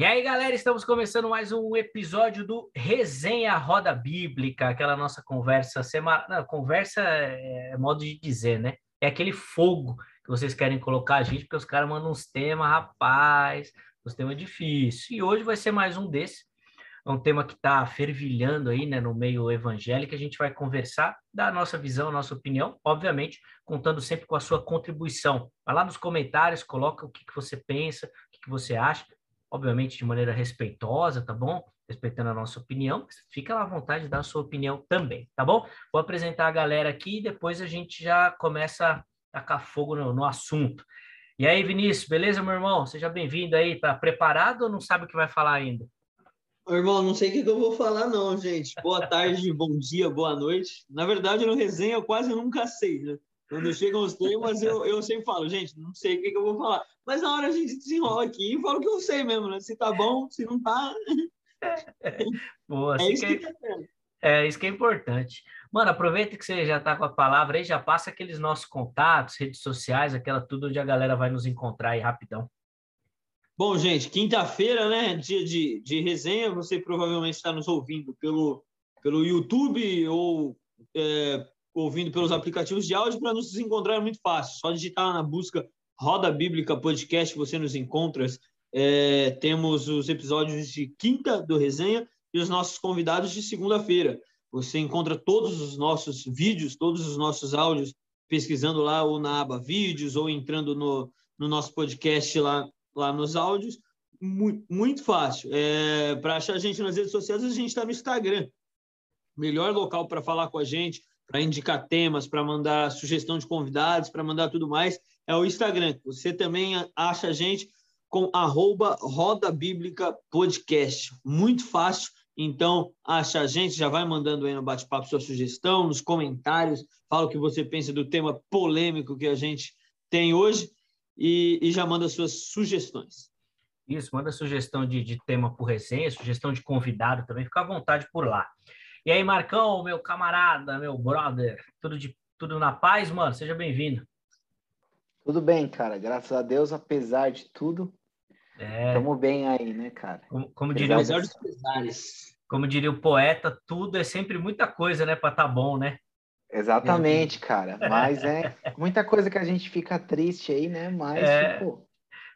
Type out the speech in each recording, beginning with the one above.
E aí, galera, estamos começando mais um episódio do Resenha Roda Bíblica, aquela nossa conversa semanal. Conversa é, é modo de dizer, né? É aquele fogo que vocês querem colocar a gente, porque os caras mandam uns temas, rapaz, os temas difíceis. E hoje vai ser mais um desses. É um tema que está fervilhando aí, né, no meio evangélico. A gente vai conversar da nossa visão, nossa opinião, obviamente, contando sempre com a sua contribuição. Vai lá nos comentários, coloca o que, que você pensa, o que, que você acha obviamente de maneira respeitosa, tá bom? Respeitando a nossa opinião, fica à vontade de dar a sua opinião também, tá bom? Vou apresentar a galera aqui e depois a gente já começa a tacar fogo no, no assunto. E aí, Vinícius, beleza, meu irmão? Seja bem-vindo aí, tá preparado ou não sabe o que vai falar ainda? Meu irmão, não sei o que, eu vou falar, não, gente. Boa tarde, bom dia, boa noite. Na verdade, no resenha eu quase nunca sei, né? Quando chegam os temas, eu, eu sempre falo, gente, não sei o que, que, eu vou falar. Mas na hora a gente desenrola aqui e fala o que eu sei mesmo, né? Se tá bom, se não tá. Boa, é, isso que, que é, é isso que é importante. Mano, aproveita que você já está com a palavra aí, já passa aqueles nossos contatos, redes sociais, aquela tudo onde a galera vai nos encontrar aí rapidão. Bom, gente, quinta-feira, né? Dia de, de resenha. Você provavelmente está nos ouvindo pelo, pelo YouTube ou é, ouvindo pelos aplicativos de áudio, para nos encontrar é muito fácil. Só digitar na busca Roda Bíblica Podcast, você nos encontra. É, temos os episódios de quinta do Resenha e os nossos convidados de segunda-feira. Você encontra todos os nossos vídeos, todos os nossos áudios, pesquisando lá ou na aba vídeos ou entrando no, no nosso podcast lá, lá nos áudios. Muito, muito fácil. É, para achar a gente nas redes sociais, a gente está no Instagram. Melhor local para falar com a gente, para indicar temas, para mandar sugestão de convidados, para mandar tudo mais, é o Instagram. Você também acha a gente com arroba Roda Bíblica Podcast. Muito fácil. Então, acha a gente, já vai mandando aí no bate-papo sua sugestão, nos comentários, fala o que você pensa do tema polêmico que a gente tem hoje e, e já manda suas sugestões. Isso, manda sugestão de, de tema por resenha, sugestão de convidado também, fica à vontade por lá. E aí, Marcão, meu camarada, meu brother, tudo, de, tudo na paz, mano? Seja bem-vindo. Tudo bem, cara. Graças a Deus, apesar de tudo, estamos é... bem aí, né, cara? Como, como diria o... dos pesares. Como diria o poeta, tudo é sempre muita coisa, né, para tá bom, né? Exatamente, cara. Mas é muita coisa que a gente fica triste aí, né? Mas, é... tipo,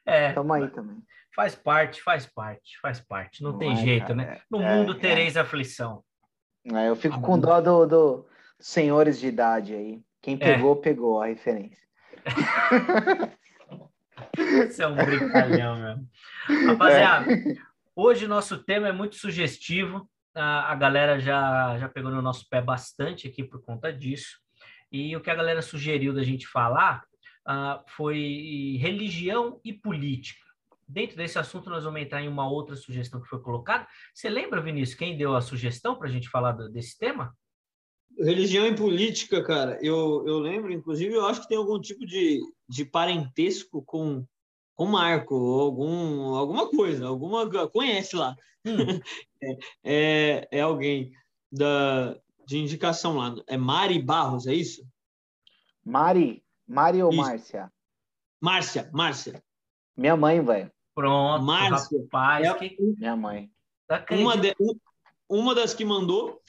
é, tamo aí também. Faz parte, faz parte, faz parte. Não, Não tem é, jeito, cara. né? No é, mundo tereis aflição. É, eu fico com dó do, do senhores de idade aí. Quem pegou, é. pegou a referência. Isso é um brincalhão mesmo. Rapaziada, é. hoje nosso tema é muito sugestivo. A, a galera já, já pegou no nosso pé bastante aqui por conta disso. E o que a galera sugeriu da gente falar uh, foi religião e política. Dentro desse assunto, nós vamos entrar em uma outra sugestão que foi colocada. Você lembra, Vinícius, quem deu a sugestão para a gente falar desse tema? Religião e política, cara, eu, eu lembro, inclusive, eu acho que tem algum tipo de, de parentesco com, com Marco, algum, alguma coisa, alguma conhece lá. Hum. é, é, alguém da, de indicação lá. É Mari Barros, é isso? Mari? Mari ou isso. Márcia? Márcia, Márcia. Minha mãe, velho. Pronto, Márcia. Rapaz, é, que... Minha mãe. Uma, de, uma das que mandou,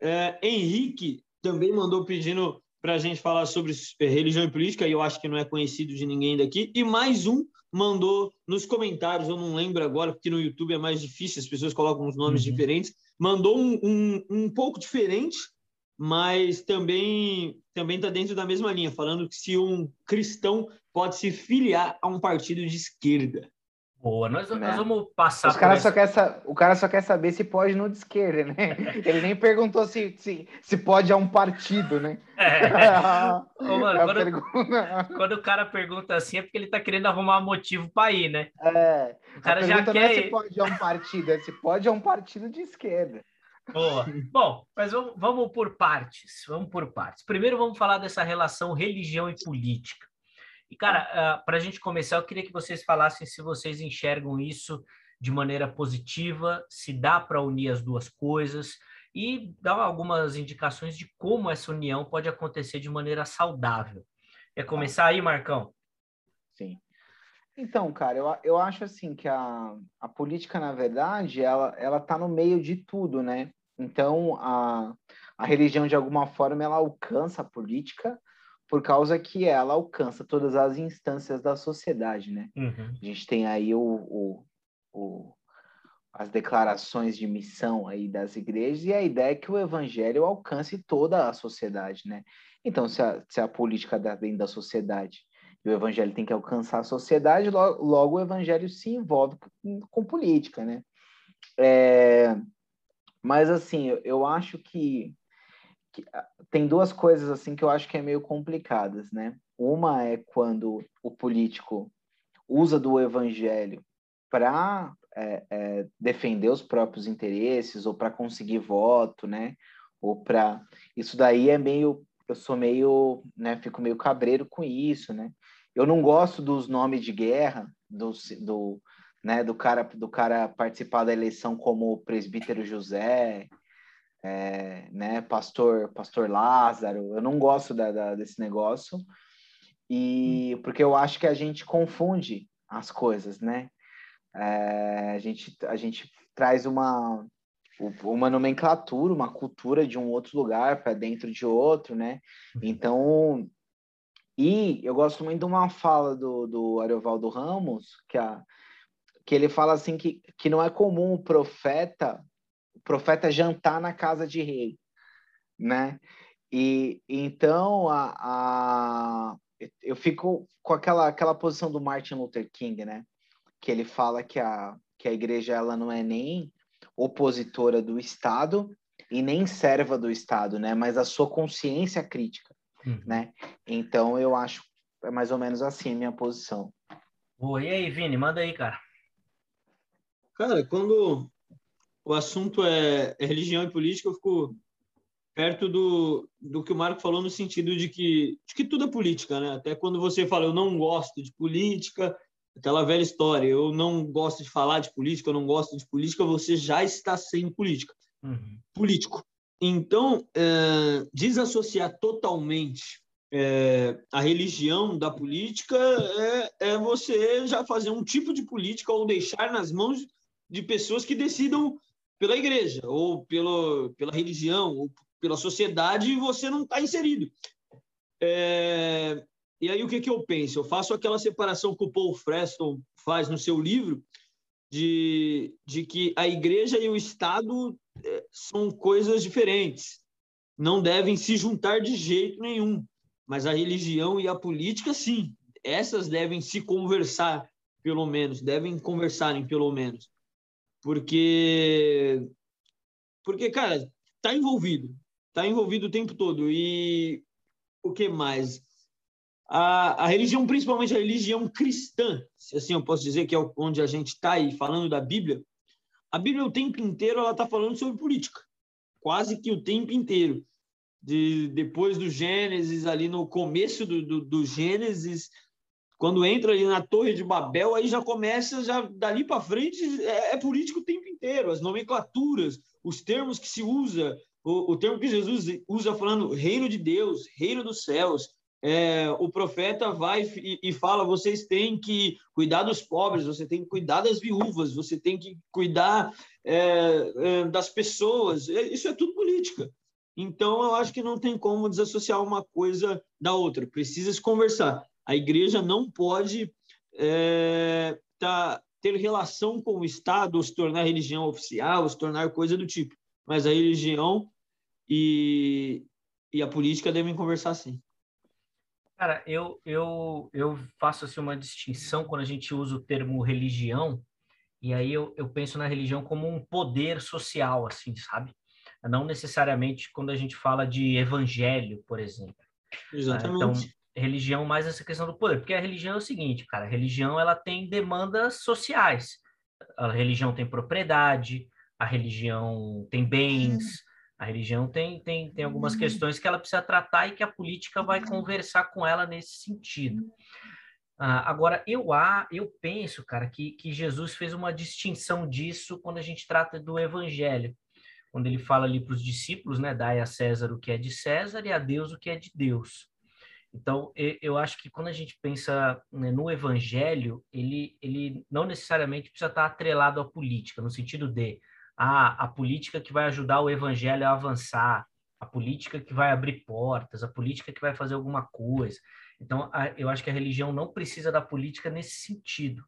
é, Henrique também mandou pedindo para a gente falar sobre é, religião e política, e eu acho que não é conhecido de ninguém daqui. E mais um mandou nos comentários, eu não lembro agora, porque no YouTube é mais difícil, as pessoas colocam uns nomes uhum. diferentes. Mandou um, um, um pouco diferente, mas também também está dentro da mesma linha, falando que se um cristão pode se filiar a um partido de esquerda. Boa, nós, né? nós vamos passar. Os cara só quer, o cara só quer saber se pode no de esquerda, né? Ele nem perguntou se, se, se pode a um partido, né? É. Ô, mano, quando, pergunta... quando, o cara pergunta assim é porque ele tá querendo arrumar motivo para ir, né? É. O cara já quer. Não é se pode a um partido, é se pode a um partido de esquerda. Boa. Bom, mas vamos, vamos por partes. Vamos por partes. Primeiro vamos falar dessa relação religião e política. E, cara, ah, para a gente começar, eu queria que vocês falassem se vocês enxergam isso de maneira positiva, se dá para unir as duas coisas e dar algumas indicações de como essa união pode acontecer de maneira saudável. Quer começar aí, Marcão? Sim. Então, cara, eu, eu acho assim que a, a política, na verdade, ela, ela tá no meio de tudo, né? Então, a, a religião, de alguma forma, ela alcança a política por causa que ela alcança todas as instâncias da sociedade, né? Uhum. A gente tem aí o, o, o, as declarações de missão aí das igrejas e a ideia é que o evangelho alcance toda a sociedade, né? Então, se a, se a política está dentro da sociedade e o evangelho tem que alcançar a sociedade, logo, logo o evangelho se envolve com, com política, né? É, mas, assim, eu, eu acho que, que, ah, tem duas coisas, assim, que eu acho que é meio complicadas, né? Uma é quando o político usa do evangelho para é, é, defender os próprios interesses ou para conseguir voto, né? Ou para isso daí é meio eu sou meio, né, fico meio cabreiro com isso, né? Eu não gosto dos nomes de guerra do, do né, do cara do cara participar da eleição como presbítero José, é, né, pastor pastor Lázaro. Eu não gosto da, da, desse negócio e porque eu acho que a gente confunde as coisas, né? É, a gente a gente traz uma uma nomenclatura, uma cultura de um outro lugar para dentro de outro, né? Uhum. Então, e eu gosto muito de uma fala do, do Ariovaldo Ramos, que, a, que ele fala assim que, que não é comum o profeta, o profeta jantar na casa de rei, né? E então a, a, eu fico com aquela, aquela posição do Martin Luther King, né? Que ele fala que a, que a igreja ela não é nem opositora do Estado e nem serva do Estado, né? Mas a sua consciência crítica, uhum. né? Então eu acho é mais ou menos assim a minha posição. Boa, e aí, Vini, manda aí, cara. Cara, quando o assunto é, é religião e política, eu fico perto do, do que o Marco falou no sentido de que, de que tudo é política, né? Até quando você fala eu não gosto de política, aquela velha história, eu não gosto de falar de política, eu não gosto de política, você já está sendo política. Uhum. Político. Então, é, desassociar totalmente é, a religião da política é, é, você já fazer um tipo de política ou deixar nas mãos de pessoas que decidam pela igreja, ou pelo, pela religião, ou pela sociedade, você não está inserido. É, e aí o que, que eu penso? Eu faço aquela separação que o Paul Freston faz no seu livro, de, de que a igreja e o Estado é, são coisas diferentes, não devem se juntar de jeito nenhum, mas a religião e a política, sim, essas devem se conversar, pelo menos, devem conversarem, pelo menos, porque, porque cara, tá envolvido, tá envolvido o tempo todo, e o que mais? a, a religião, principalmente a religião cristã, se assim eu posso dizer, que é onde a gente está aí falando da Bíblia, a Bíblia o tempo inteiro ela está falando sobre política, quase que o tempo inteiro. De, depois do Gênesis, ali no começo do, do, do Gênesis, quando entra ali na Torre de Babel, aí já começa, já dali para frente, é, é político o tempo inteiro, as nomenclaturas, os termos que se usa, o, o termo que Jesus usa falando reino de Deus, reino dos céus, é, o profeta vai e, e, fala: vocês têm que cuidar dos pobres, você tem que cuidar das viúvas, você tem que cuidar é, é, das pessoas. É, isso é tudo política. Então, eu acho que não tem como desassociar uma coisa da outra. Precisa se conversar. A igreja não pode é, tá, ter relação com o Estado, ou se tornar religião oficial, ou se tornar coisa do tipo. Mas a religião e, e a política devem conversar sim. Cara, eu, eu, eu faço assim, uma distinção quando a gente usa o termo religião, e aí eu, eu penso na religião como um poder social, assim, sabe? Não necessariamente quando a gente fala de evangelho, por exemplo. Exatamente. Então, religião mais essa questão do poder, porque a religião é o seguinte, cara, a religião ela tem demandas sociais. A religião tem propriedade, a religião tem bens, a religião tem, tem, tem algumas uhum. questões que ela precisa tratar e que a política vai conversar com ela nesse sentido. Ah, agora, eu, eu penso, cara, que, que Jesus fez uma distinção disso quando a gente trata do evangelho. Quando ele fala ali para os discípulos, né, dai a César o que é de César e a Deus o que é de Deus. Então, eu acho que quando a gente pensa né, no evangelho, ele, ele não necessariamente precisa estar atrelado à política, no sentido de ah, a política que vai ajudar o evangelho a avançar, a política que vai abrir portas, a política que vai fazer alguma coisa. Então, a, eu acho que a religião não precisa da política nesse sentido.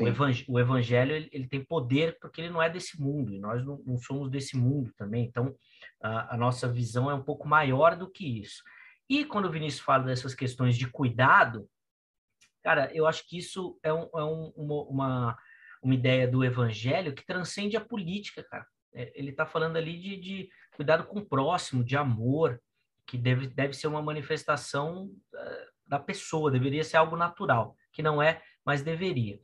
O, evang o evangelho ele, ele, tem poder porque ele não é desse mundo e nós não, não somos desse mundo também. Então, a, a, nossa visão é um pouco maior do que isso. E quando o Vinícius fala dessas questões de cuidado, cara, eu acho que isso é, um, é um, uma, uma, ideia do evangelho que transcende a política, cara. É, ele está falando ali de, de, cuidado com o próximo, de amor, que deve, deve ser uma manifestação uh, da pessoa, deveria ser algo natural, que não é, mas deveria.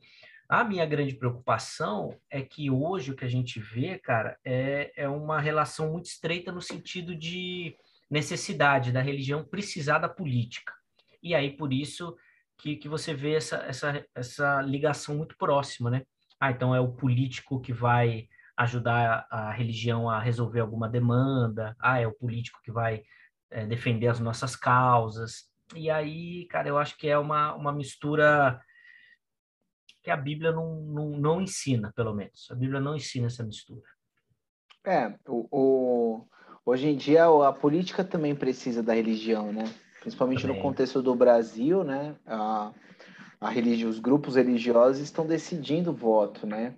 A minha grande preocupação é que hoje o que a gente vê, cara, é, é uma relação muito estreita no sentido de necessidade da religião precisar da política. E aí, por isso que, que você vê essa, essa, essa ligação muito próxima, né? Ah, então é o político que vai ajudar a, a religião a resolver alguma demanda, ah, é o político que vai é, defender as nossas causas. E aí, cara, eu acho que é uma, uma mistura que a Bíblia não, não, não ensina, pelo menos. A Bíblia não ensina essa mistura. É, o, o, hoje em dia a política também precisa da religião, né? Principalmente também. no contexto do Brasil, né? A, a religião, os grupos religiosos estão decidindo o voto, né?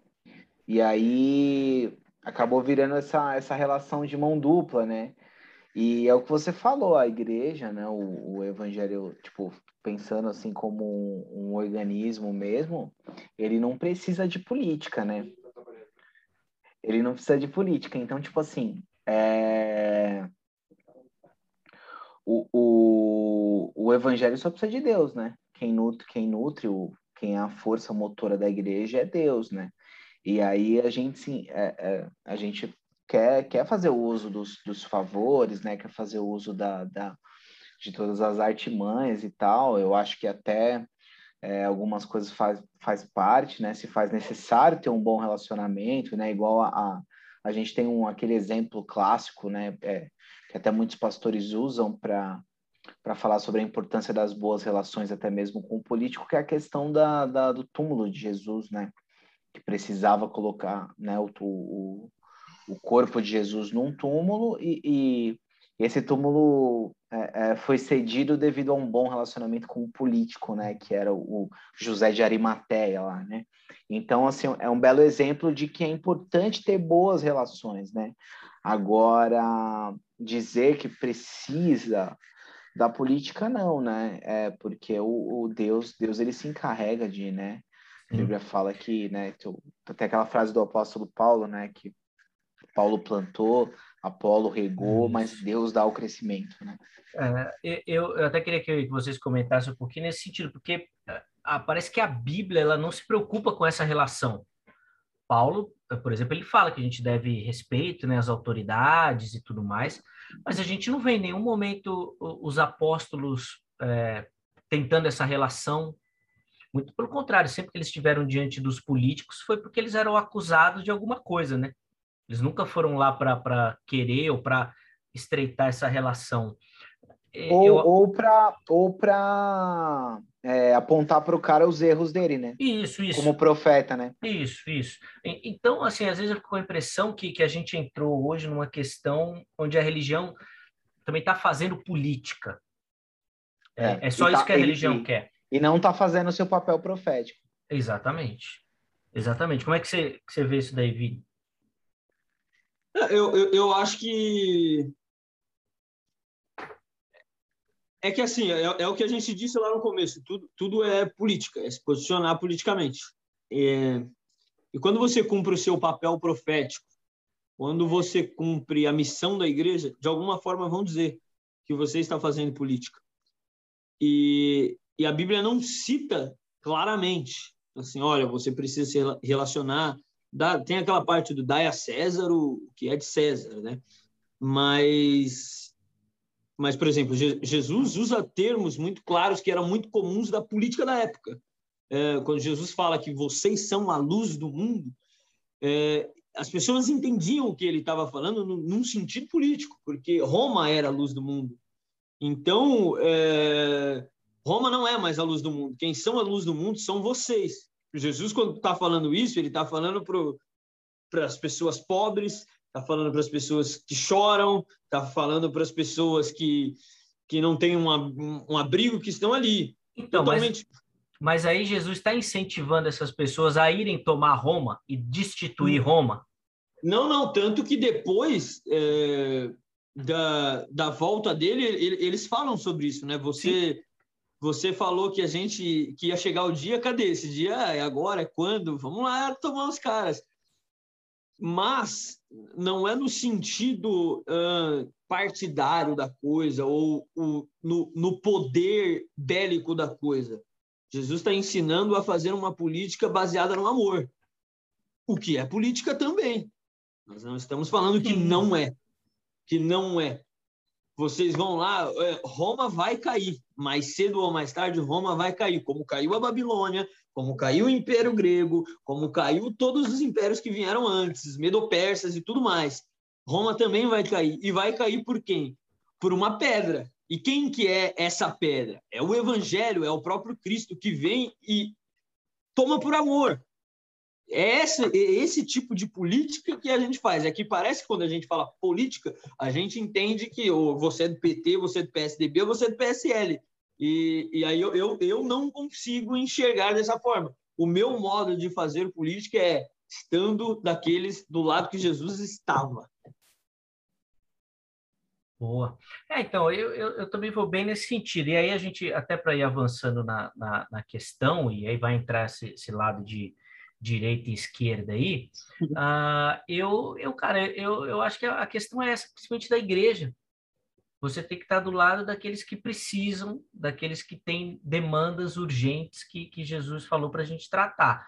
E aí acabou virando essa, essa relação de mão dupla, né? E é o que você falou, a igreja, né? O, o evangelho, tipo, pensando assim como um, um, organismo mesmo, ele não precisa de política, né? Ele não precisa de política. Então, tipo assim, é... o, o, o evangelho só precisa de Deus, né? Quem nutre, quem nutre o, quem é a força motora da igreja é Deus, né? E aí a gente, sim, é, é, a gente quer, quer fazer o uso dos, dos favores, né? Quer fazer o uso da, da de todas as artimanhas e tal. Eu acho que até é, algumas coisas faz, faz parte, né? Se faz necessário ter um bom relacionamento, né? Igual a, a, a gente tem um, aquele exemplo clássico, né? É, que até muitos pastores usam para para falar sobre a importância das boas relações, até mesmo com o político, que é a questão da, da do túmulo de Jesus, né? Que precisava colocar né, o, o, o corpo de Jesus num túmulo e, e esse túmulo é, é, foi cedido devido a um bom relacionamento com o político, né, que era o, José de Arimateia lá, né. Então, assim, é um belo exemplo de que é importante ter boas relações, né. Agora, dizer que precisa da política, não, né, é porque o, o Deus, Deus, ele se encarrega de, né, a Bíblia fala que, né, até aquela frase do apóstolo Paulo, né, que Paulo plantou, Apolo regou, mas Deus dá o crescimento, né? É, eu, eu, até queria que vocês comentassem um pouquinho nesse sentido, porque ah, parece que a Bíblia ela não se preocupa com essa relação. Paulo, por exemplo, ele fala que a gente deve respeito né, às autoridades e tudo mais, mas a gente não vê em nenhum momento os apóstolos é, tentando essa relação. Muito pelo contrário, sempre que eles estiveram diante dos políticos foi porque eles eram acusados de alguma coisa, né? Eles nunca foram lá para querer ou para estreitar essa relação. Ou, Eu... ou para ou pra, é, apontar para o cara os erros dele, né? Isso, isso. Como profeta, né? Isso, isso. Então, assim, às vezes eu fico com a impressão que, que a gente entrou hoje numa questão onde a religião também está fazendo política. É, é, é só isso tá, que a religião quer. E não está fazendo o seu papel profético. Exatamente. Exatamente. Como é que você, que você vê isso daí, Vi? Eu, eu, eu acho que. É que assim, é, é, o que a gente disse lá no começo: tudo, tudo é política, é se posicionar politicamente. É, e quando você cumpre o seu papel profético, quando você cumpre a missão da igreja, de alguma forma vão dizer que você está fazendo política. E, e a Bíblia não cita claramente, assim, olha, você precisa se relacionar tem aquela parte do dai a César o que é de César, né? Mas, mas por exemplo, Jesus usa termos muito claros que eram muito comuns da política da época. É, quando Jesus fala que vocês são a luz do mundo, é, as pessoas entendiam o que ele estava falando num sentido político, porque Roma era a luz do mundo. Então, é... Roma não é mais a luz do mundo. Quem são a luz do mundo são vocês. Jesus, quando está falando isso, ele está falando para as pessoas pobres, está falando para as pessoas que choram, está falando para as pessoas que, que não têm uma, um abrigo, que estão ali. Então, totalmente... mas, mas aí Jesus está incentivando essas pessoas a irem tomar Roma e destituir. Roma? Não, não, tanto que depois é, da, da volta dele, ele, eles falam sobre isso, né? Você, você falou que a gente que ia chegar o dia, cadê esse dia? É agora, é quando? Vamos lá tomar os caras. Mas não é no sentido uh, partidário da coisa ou no, no poder bélico da coisa. Jesus está ensinando a fazer uma política baseada no amor, o que é política também. Nós não estamos falando que não é, que não é. Vocês vão lá, é, Roma vai cair, mais cedo ou mais tarde Roma vai cair, como caiu a Babilônia, como caiu o Império Grego, como caiu todos os impérios que vieram antes, Medo-Persas e tudo mais. Roma também vai cair. E vai cair por quem? Por uma pedra. E quem que é essa pedra? É o Evangelho, é o próprio Cristo que vem e toma por amor. É esse, é esse tipo de política que a gente faz. É que parece que quando a gente fala política, a gente entende que ou você é do PT, você é do PSDB ou você é do PSL. E, e aí eu, eu, eu não consigo enxergar dessa forma. O meu modo de fazer política é estando daqueles do lado que Jesus estava. Boa. É, então, eu, eu, eu, também vou bem nesse sentido. E aí a gente, até para ir avançando na, na, na, questão, e aí vai entrar esse, esse lado de, direita e esquerda aí, uh, eu, eu, cara, eu, eu acho que a questão é essa, principalmente da igreja. Você tem que estar do lado daqueles que precisam, daqueles que têm demandas urgentes que, que Jesus falou para a gente tratar.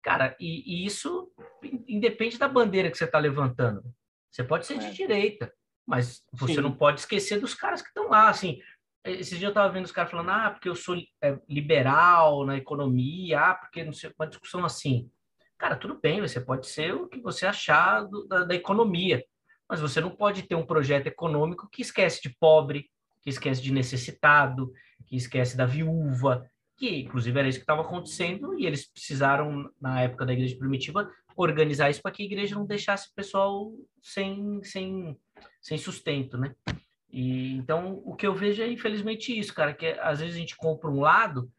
Cara, e, e, isso independe da bandeira que você está levantando. Você pode ser de é. direita, mas você Sim. não pode esquecer dos caras que estão lá, assim. Esse dia eu estava vendo os caras falando, ah, porque eu sou é, liberal na economia, ah, porque não sei, uma discussão assim. Cara, tudo bem, você pode ser o que você achar do, da, da economia, mas você não pode ter um projeto econômico que esquece de pobre, que esquece de necessitado, que esquece da viúva, que inclusive era isso que estava acontecendo, e eles precisaram, na época da igreja primitiva, organizar isso para que a igreja não deixasse o pessoal sem, sem, sem sustento, né? E, então, o que eu vejo é, infelizmente, isso, cara, que às vezes a gente compra um lado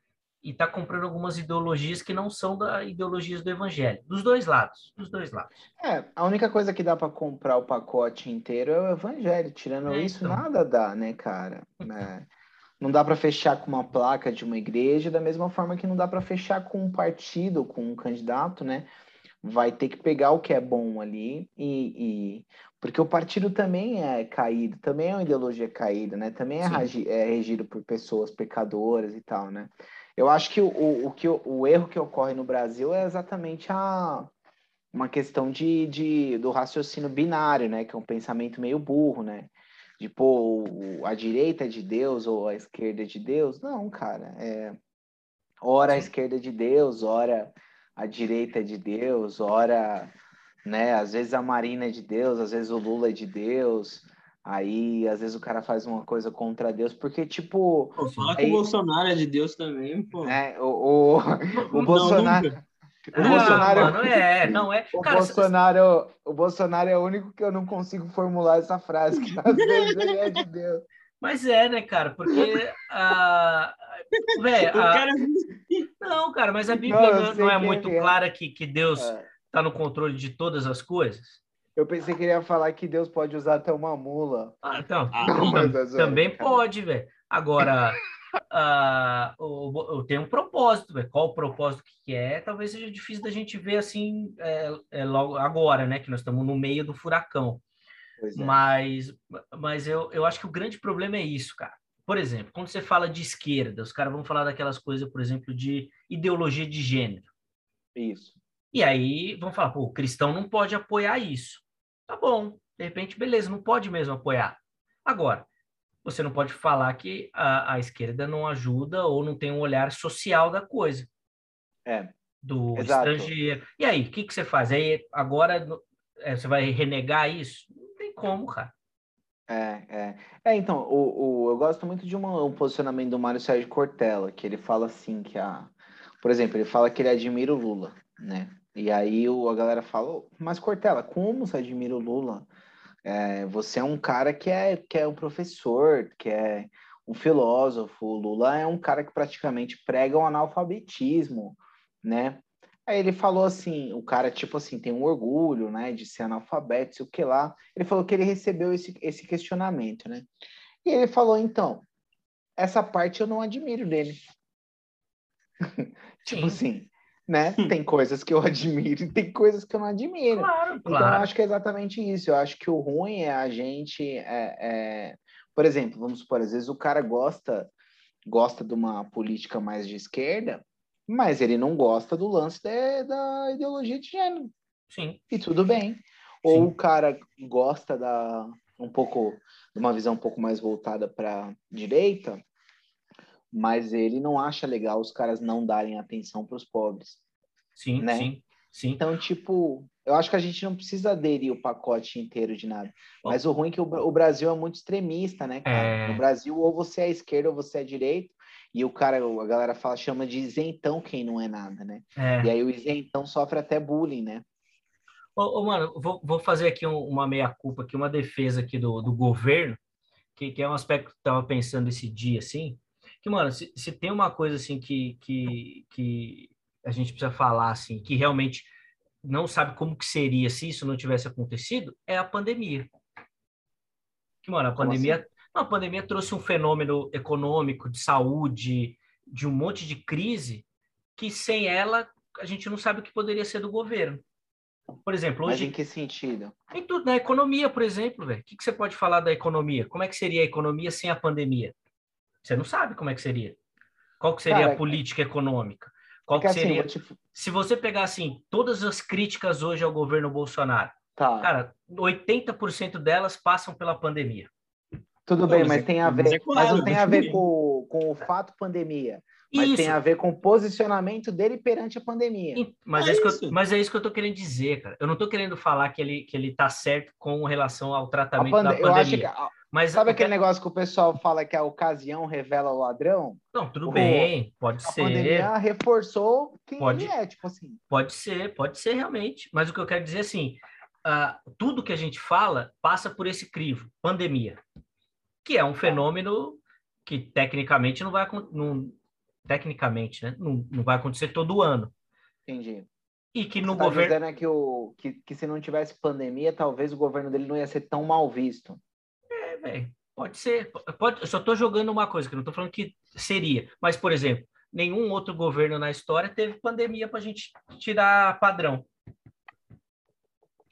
e está comprando algumas ideologias que não são da ideologias do evangelho, dos dois lados, dos dois lados. É, a única coisa que dá para comprar o pacote inteiro é o evangelho, tirando é, isso, então. nada dá, né, cara? É, não dá para fechar com uma placa de uma igreja, da mesma forma que não dá para fechar com um partido, com um candidato, né? Vai ter que pegar o que é bom ali e, e porque o partido também é caído, também é uma ideologia caída, né? Também é, é regido por pessoas pecadoras e tal, né? Eu acho que o, o, que, o erro que ocorre no Brasil é exatamente a, uma questão de, de, do raciocínio binário, né? Que é um pensamento meio burro, né? De, pô, a direita é de Deus ou a esquerda é de Deus. Não, cara. É, ora a esquerda é de Deus, ora a direita é de Deus, ora né? Às vezes a Marina é de Deus, às vezes o Lula é de Deus. Aí, às vezes o cara faz uma coisa contra Deus, porque, tipo. Pô, fala aí, que o Bolsonaro é de Deus também, pô. É, o, o, o Bolsonaro. Nunca. O não, Bolsonaro mano, é, não é. O, cara, Bolsonaro, o Bolsonaro é o único que eu não consigo formular essa frase, que às vezes ele é de Deus. Mas é, né, cara? Porque a. Véio, a... Não, cara, mas a Bíblia não, não é muito é. clara que, que Deus. É está no controle de todas as coisas? Eu pensei que ele ia falar que Deus pode usar até uma mula. Ah, então, ah, não, é também pode, velho. Agora, uh, tem um propósito, velho. Qual o propósito que é? Talvez seja difícil da gente ver assim é, é logo agora, né? Que nós estamos no meio do furacão. É. Mas, mas eu, eu acho que o grande problema é isso, cara. Por exemplo, quando você fala de esquerda, os caras vão falar daquelas coisas, por exemplo, de ideologia de gênero. Isso. E aí vão falar, pô, o cristão não pode apoiar isso. Tá bom, de repente, beleza, não pode mesmo apoiar. Agora, você não pode falar que a, a esquerda não ajuda ou não tem um olhar social da coisa. É. Do Exato. estrangeiro. E aí, o que, que você faz? Aí agora é, você vai renegar isso? Como, cara. É, é. É, então, o, o, eu gosto muito de uma, um posicionamento do Mário Sérgio Cortella, que ele fala assim que a. Por exemplo, ele fala que ele admira o Lula, né? E aí o, a galera fala, mas Cortella, como você admira o Lula? É, você é um cara que é, que é um professor, que é um filósofo. O Lula é um cara que praticamente prega o analfabetismo, né? Aí ele falou assim, o cara, tipo assim, tem um orgulho, né, de ser analfabeto, sei o que lá. Ele falou que ele recebeu esse, esse questionamento, né? E ele falou, então, essa parte eu não admiro dele. tipo assim, né? Tem coisas que eu admiro e tem coisas que eu não admiro. Claro, então, claro. eu acho que é exatamente isso. Eu acho que o ruim é a gente... É, é... Por exemplo, vamos supor, às vezes o cara gosta, gosta de uma política mais de esquerda, mas ele não gosta do lance de, da ideologia de gênero. Sim. E tudo bem. Ou o cara gosta da um pouco de uma visão um pouco mais voltada para direita, mas ele não acha legal os caras não darem atenção para os pobres. Sim, né? sim, sim. Então, tipo, eu acho que a gente não precisa aderir o pacote inteiro de nada. Bom. Mas o ruim é que o, o Brasil é muito extremista, né, cara? É. No Brasil, ou você é esquerda ou você é direita. E o cara, a galera fala, chama de isentão quem não é nada, né? É. E aí o isentão sofre até bullying, né? Ô, ô, mano, vou, vou fazer aqui um- uma meia-culpa, aqui, uma defesa aqui do, do governo, que, que é um aspecto que eu tava pensando esse dia, assim, que, mano, se, se tem uma coisa, assim, que, que, que a gente precisa falar, assim, que realmente não sabe como que seria se isso não tivesse acontecido, é a pandemia. Que, mano, a Como pandemia... Não, a pandemia trouxe um fenômeno econômico, de saúde, de um monte de crise, que sem ela a gente não sabe o que poderia ser do governo. Por exemplo, Mas hoje em que sentido? em tudo, na economia, por exemplo, velho. O que, que você pode falar da economia? Como é que seria a economia sem a pandemia? Você não sabe como é que seria. Qual que seria Cara, a política econômica? Qual É que assim, seria? eu te- Se você pegar assim, todas as críticas hoje ao governo Bolsonaro, Tá, cara, 80% delas passam pela pandemia. Tudo Não, bem, mas mas é- tem a mas ver, é claro, mas não tem a mas ver com, com o fato pandemia, mas Isso. tem a ver com o posicionamento dele perante a pandemia. Mas É é, isso que eu, mas é isso que eu tô querendo dizer, cara. Eu não tô querendo falar que ele, que ele tá certo com relação ao A tratamento pande- da eu acho que, pandemia. a- Mas sabe eu aquele quero- negócio que o pessoal fala que a ocasião revela o ladrão? Não, tudo o- bem, pode A ser. pandemia reforçou quem Pode- ele é, tipo assim. Pode ser, pode ser realmente. Mas o que eu quero dizer é assim, ah, tudo que a gente fala passa por esse crivo, pandemia, que é um fenômeno que tecnicamente não vai não, tecnicamente, né, não, não vai acontecer todo ano. Entendi. E que Você no tá governo dizendo é que, o, que, que se não tivesse pandemia, talvez o governo dele não ia ser tão mal visto. É, velho, pode ser. Pode, eu só estou jogando uma coisa, que eu não estou falando que seria. Mas, por exemplo, nenhum outro governo na história teve pandemia para a gente tirar padrão.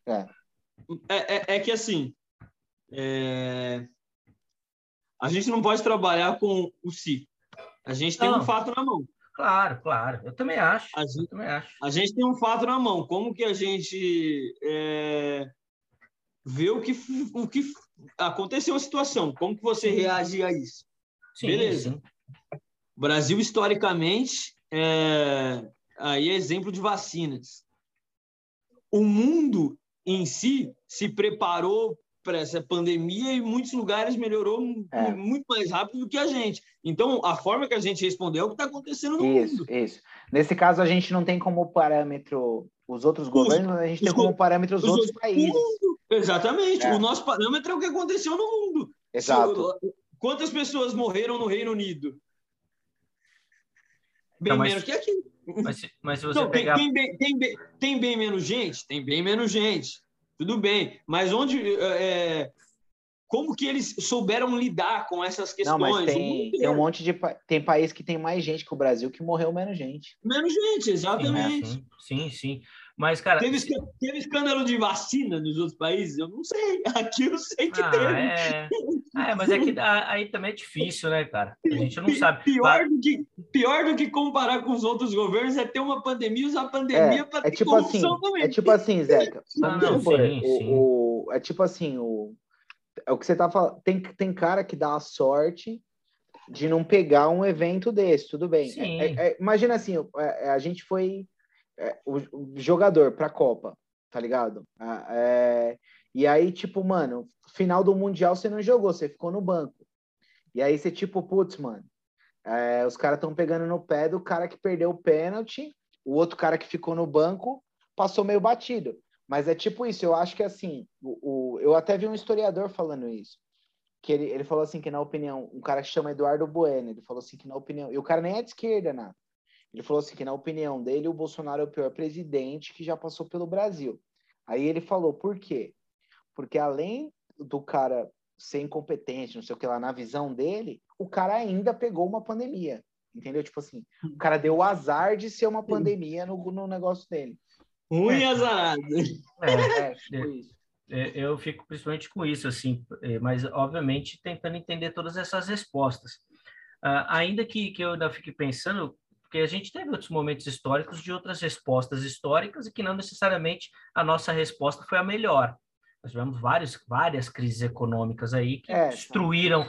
É. É, é, é que assim, é, a gente não pode trabalhar com o si. A gente tem Não. um fato na mão. Claro, claro. Eu também acho. A Eu gente, também acho. a gente tem um fato na mão. Como que a gente é, vê o que, o que aconteceu a situação? Como que você reage a isso? Sim, Beleza. sim. Brasil, historicamente, é, aí é exemplo de vacinas. O mundo em si se preparou para essa pandemia e muitos lugares melhorou É. muito mais rápido do que a gente. Então, a forma que a gente respondeu é o que está acontecendo no Isso, mundo. isso. Nesse caso, a gente não tem como parâmetro os outros governos, mas a gente os tem como parâmetro os, os outros outros- países. Exatamente. É. O nosso parâmetro é o que aconteceu no mundo. Exato. Se- Quantas pessoas morreram no Reino Unido? Bem Tá, mas- menos que aqui. Mas, mas se você Não, tem, pegar. tem bem, tem, bem, tem bem menos gente? Tem bem menos gente. Tudo bem. Mas onde. é, como que eles souberam lidar com essas Não, questões? mas O tem, tem um monte de tem país que tem mais gente que o Brasil que morreu menos gente. Menos gente, Sim, exatamente. sim, sim, sim. Mas, cara. Teve, teve escândalo de vacina nos outros países? Eu não sei. Aqui eu sei que Ah, teve. é. É, mas é que ah, aí também é difícil, né, cara? A gente não sabe. Pior do, que, pior do que comparar com os outros governos é ter uma pandemia e usar a pandemia para É, ter é tipo assim, também. é tipo assim, Zeca. Ah, vamos não, supor, sim, o- sim. o- é tipo assim, o, é o que você tá falando. Tem, tem cara que dá a sorte de não pegar um evento desse, tudo bem. Sim. É- é- imagina assim, o- é- a gente foi é, o, o jogador para a Copa, tá ligado? Ah, é, E aí, tipo, mano, final do Mundial você não jogou, você ficou no banco. E aí você, tipo, putz, mano, é, os caras estão pegando no pé do cara que perdeu o pênalti, o outro cara que ficou no banco passou meio batido. Mas é tipo isso, eu acho que assim, o, o eu até vi um historiador falando isso. Que ele, ele falou assim que na opinião, um cara que chama Eduardo Bueno, ele falou assim que na opinião, e o cara nem é de esquerda, nada. Ele falou assim que na opinião dele o Bolsonaro é o pior presidente que já passou pelo Brasil. Aí ele falou, por quê? Porque além do cara ser incompetente, não sei o que lá, na visão dele, o cara ainda pegou uma pandemia. Entendeu? Tipo assim, o cara deu o azar de ser uma pandemia no, no negócio dele. Ruim é. azarado. É, é, tipo isso. É, eu fico principalmente com isso, assim, é, mas obviamente tentando entender todas essas respostas. Uh, ainda que, que eu ainda fique pensando, porque a gente teve outros momentos históricos de outras respostas históricas e que não necessariamente a nossa resposta foi a melhor. Nós tivemos vários, várias crises econômicas aí que é, destruíram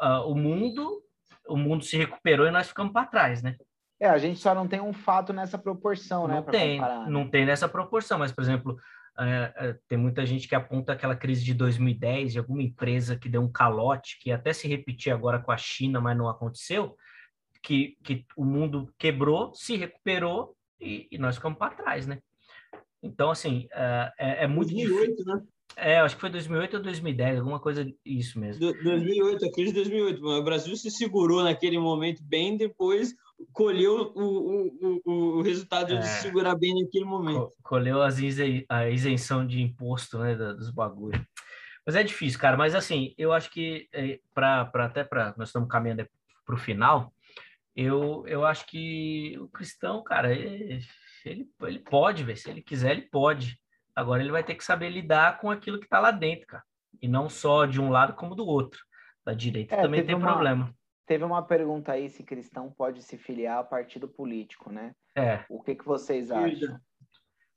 uh, o mundo, o mundo se recuperou e nós ficamos para trás, né? É, a gente só não tem um fato nessa proporção, né? Não tem, comparar, né? não tem nessa proporção, mas, por exemplo, é, tem muita gente que aponta aquela crise de 2010 de alguma empresa que deu um calote, que até se repetir agora com a China, mas não aconteceu, que, que o mundo quebrou, se recuperou e, e nós ficamos para trás, né? Então, assim, é, é, é muito 2008, difícil. né? É, acho que foi 2008 ou 2010, alguma coisa isso mesmo. 2008, a crise de 2008. O Brasil se segurou naquele momento bem, depois colheu o, o, o, o resultado é, de se segurar bem naquele momento. Colheu as a isenção de imposto né, dos bagulhos. Mas é difícil, cara. Mas assim, eu acho que é, para até para nós estamos caminhando para o final, eu, eu acho que o cristão, cara, ele, ele, ele pode, ver se ele quiser, ele pode. Agora ele vai ter que saber lidar com aquilo que está lá dentro, cara. E não só de um lado como do outro. Da direita é, também tem uma, problema. Teve uma pergunta aí se cristão pode se filiar a partido político, né? É. O que, que vocês acham?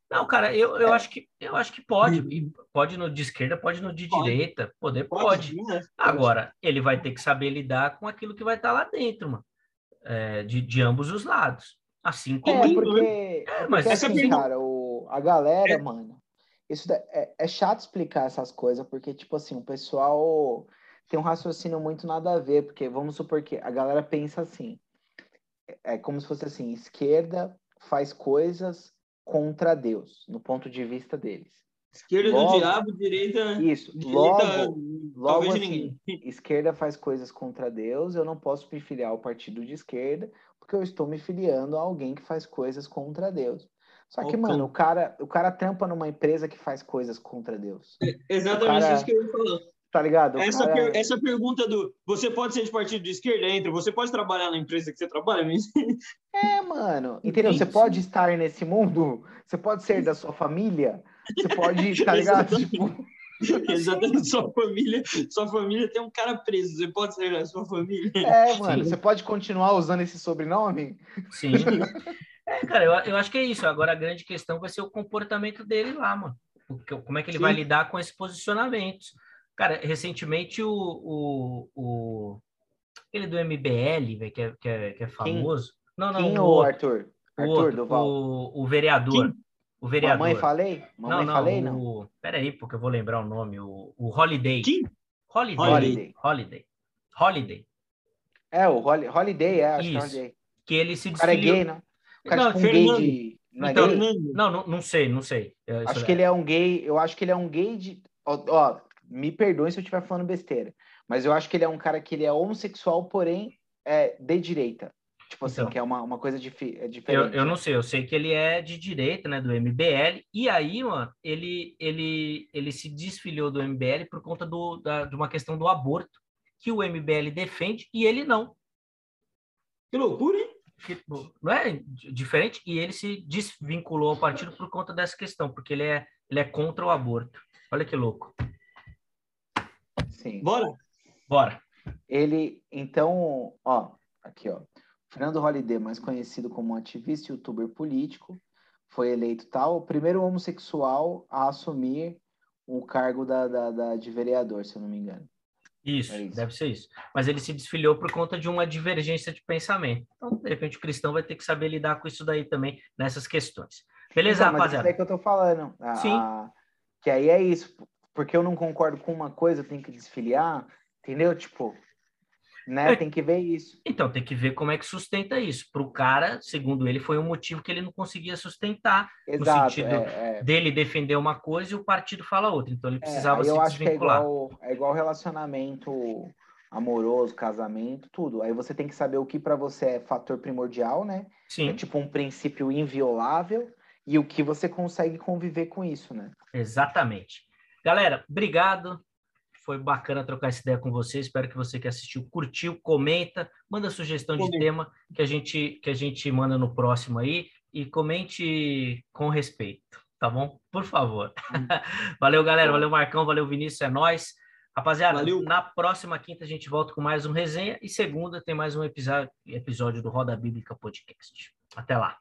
Não, cara, eu, eu, é. acho, que, eu acho que pode. Pode no de esquerda, pode no de pode. direita. Poder pode. pode. Né? Agora, ele vai ter que saber lidar com aquilo que vai estar tá lá dentro, mano. É, de, de ambos os lados. Assim como. É, porque, é, mas porque assim, cara, o, a galera, é. mano, isso é, é chato explicar essas coisas, porque, tipo assim, o pessoal tem um raciocínio muito nada a ver, porque vamos supor que a galera pensa assim, é como se fosse assim, esquerda faz coisas contra Deus, no ponto de vista deles. Esquerda logo, do diabo, direita. Isso, direita, logo, logo assim, esquerda faz coisas contra Deus, eu não posso me filiar ao partido de esquerda, porque eu estou me filiando a alguém que faz coisas contra Deus. Só que, mano, o cara, o cara trampa numa empresa que faz coisas contra Deus. É exatamente cara, isso que eu ia falar. Tá ligado? essa, cara... per, essa pergunta do você pode ser de partido de esquerda, entra, você pode trabalhar na empresa que você trabalha, mas... É, mano. Entendeu? Você pode estar nesse mundo, você pode ser da sua família, você pode, tá ligado? tipo... Exatamente, sua família, sua família tem um cara preso, você pode ser da sua família. É, mano, Sim. você pode continuar usando esse sobrenome? Sim. É, cara, eu, eu acho que é isso. Agora a grande questão vai ser o comportamento dele lá, mano. Como é que ele Sim. vai lidar com esses posicionamentos. Cara, recentemente o, o, o aquele do MBL, véio, que, é, que, é, que é famoso. Quem? Não, não, Quem o, Arthur? O Arthur outro, Duval. O, o vereador. Quem? O vereador. Mamãe falei? Mamãe não, não, falei, não. O... Peraí, porque eu vou lembrar o nome. O, o Holiday. Quem? Holiday. Holiday. Holiday. Holiday. É, o Holiday, é, acho Isso. que é Holiday. Que ele se desfiliou. O cara é gay, né? O cara não, tipo um gay de. Não, é então, não, não, não, sei, não sei. acho que ele é um gay. Eu acho que ele é um gay de. Ó, ó, me perdoe se eu estiver falando besteira. Mas eu acho que ele é um cara que ele é homossexual, porém é de direita. Tipo assim, então, que é uma, uma coisa dif é diferente. Eu, eu não sei, eu sei que ele é de direita, né, do MBL, e aí, mano, ele, ele, ele se desfiliou do MBL por conta do, da, de uma questão do aborto, que o MBL defende e ele não. Que loucura, hein? não é diferente e ele se desvinculou ao partido por conta dessa questão, porque ele é, ele é contra o aborto. Olha que louco. Sim. Bora? Bora. Ele, então, ó, aqui, ó. Fernando Holliday, mais conhecido como um ativista e youtuber político, foi eleito tal, o primeiro homossexual a assumir o cargo da, da, da de vereador, se eu não me engano. Isso, é isso, deve ser isso. Mas ele se desfiliou por conta de uma divergência de pensamento. Então, de repente, o cristão vai ter que saber lidar com isso daí também, nessas questões. Beleza, então, rapaziada? Mas é que eu tô falando. A, Sim. A, que aí é isso. porque eu não concordo com uma coisa, eu tenho que desfiliar, entendeu? Tipo, né? É. Tem que ver isso. Então, tem que ver como é que sustenta isso. Para o cara, segundo ele, foi um motivo que ele não conseguia sustentar, Exato, no sentido é, é. dele defender uma coisa e o partido fala outra. Então, ele é, precisava se eu acho que é igual, é igual relacionamento amoroso, casamento, tudo. Aí você tem que saber o que para você é fator primordial, né? Sim. É tipo um princípio inviolável e o que você consegue conviver com isso, né? Exatamente. Galera, obrigado. Foi bacana trocar essa ideia com você. Espero que você que assistiu curtiu, comenta, manda sugestão de tema que a gente que a gente manda no próximo aí e comente com respeito, tá bom? Por favor. Valeu, galera. Valeu, Marcão. Valeu, Vinícius. É nós. Rapaziada, Valeu. na próxima quinta a gente volta com mais um resenha e segunda tem mais um episódio do Roda Bíblica Podcast. Até lá.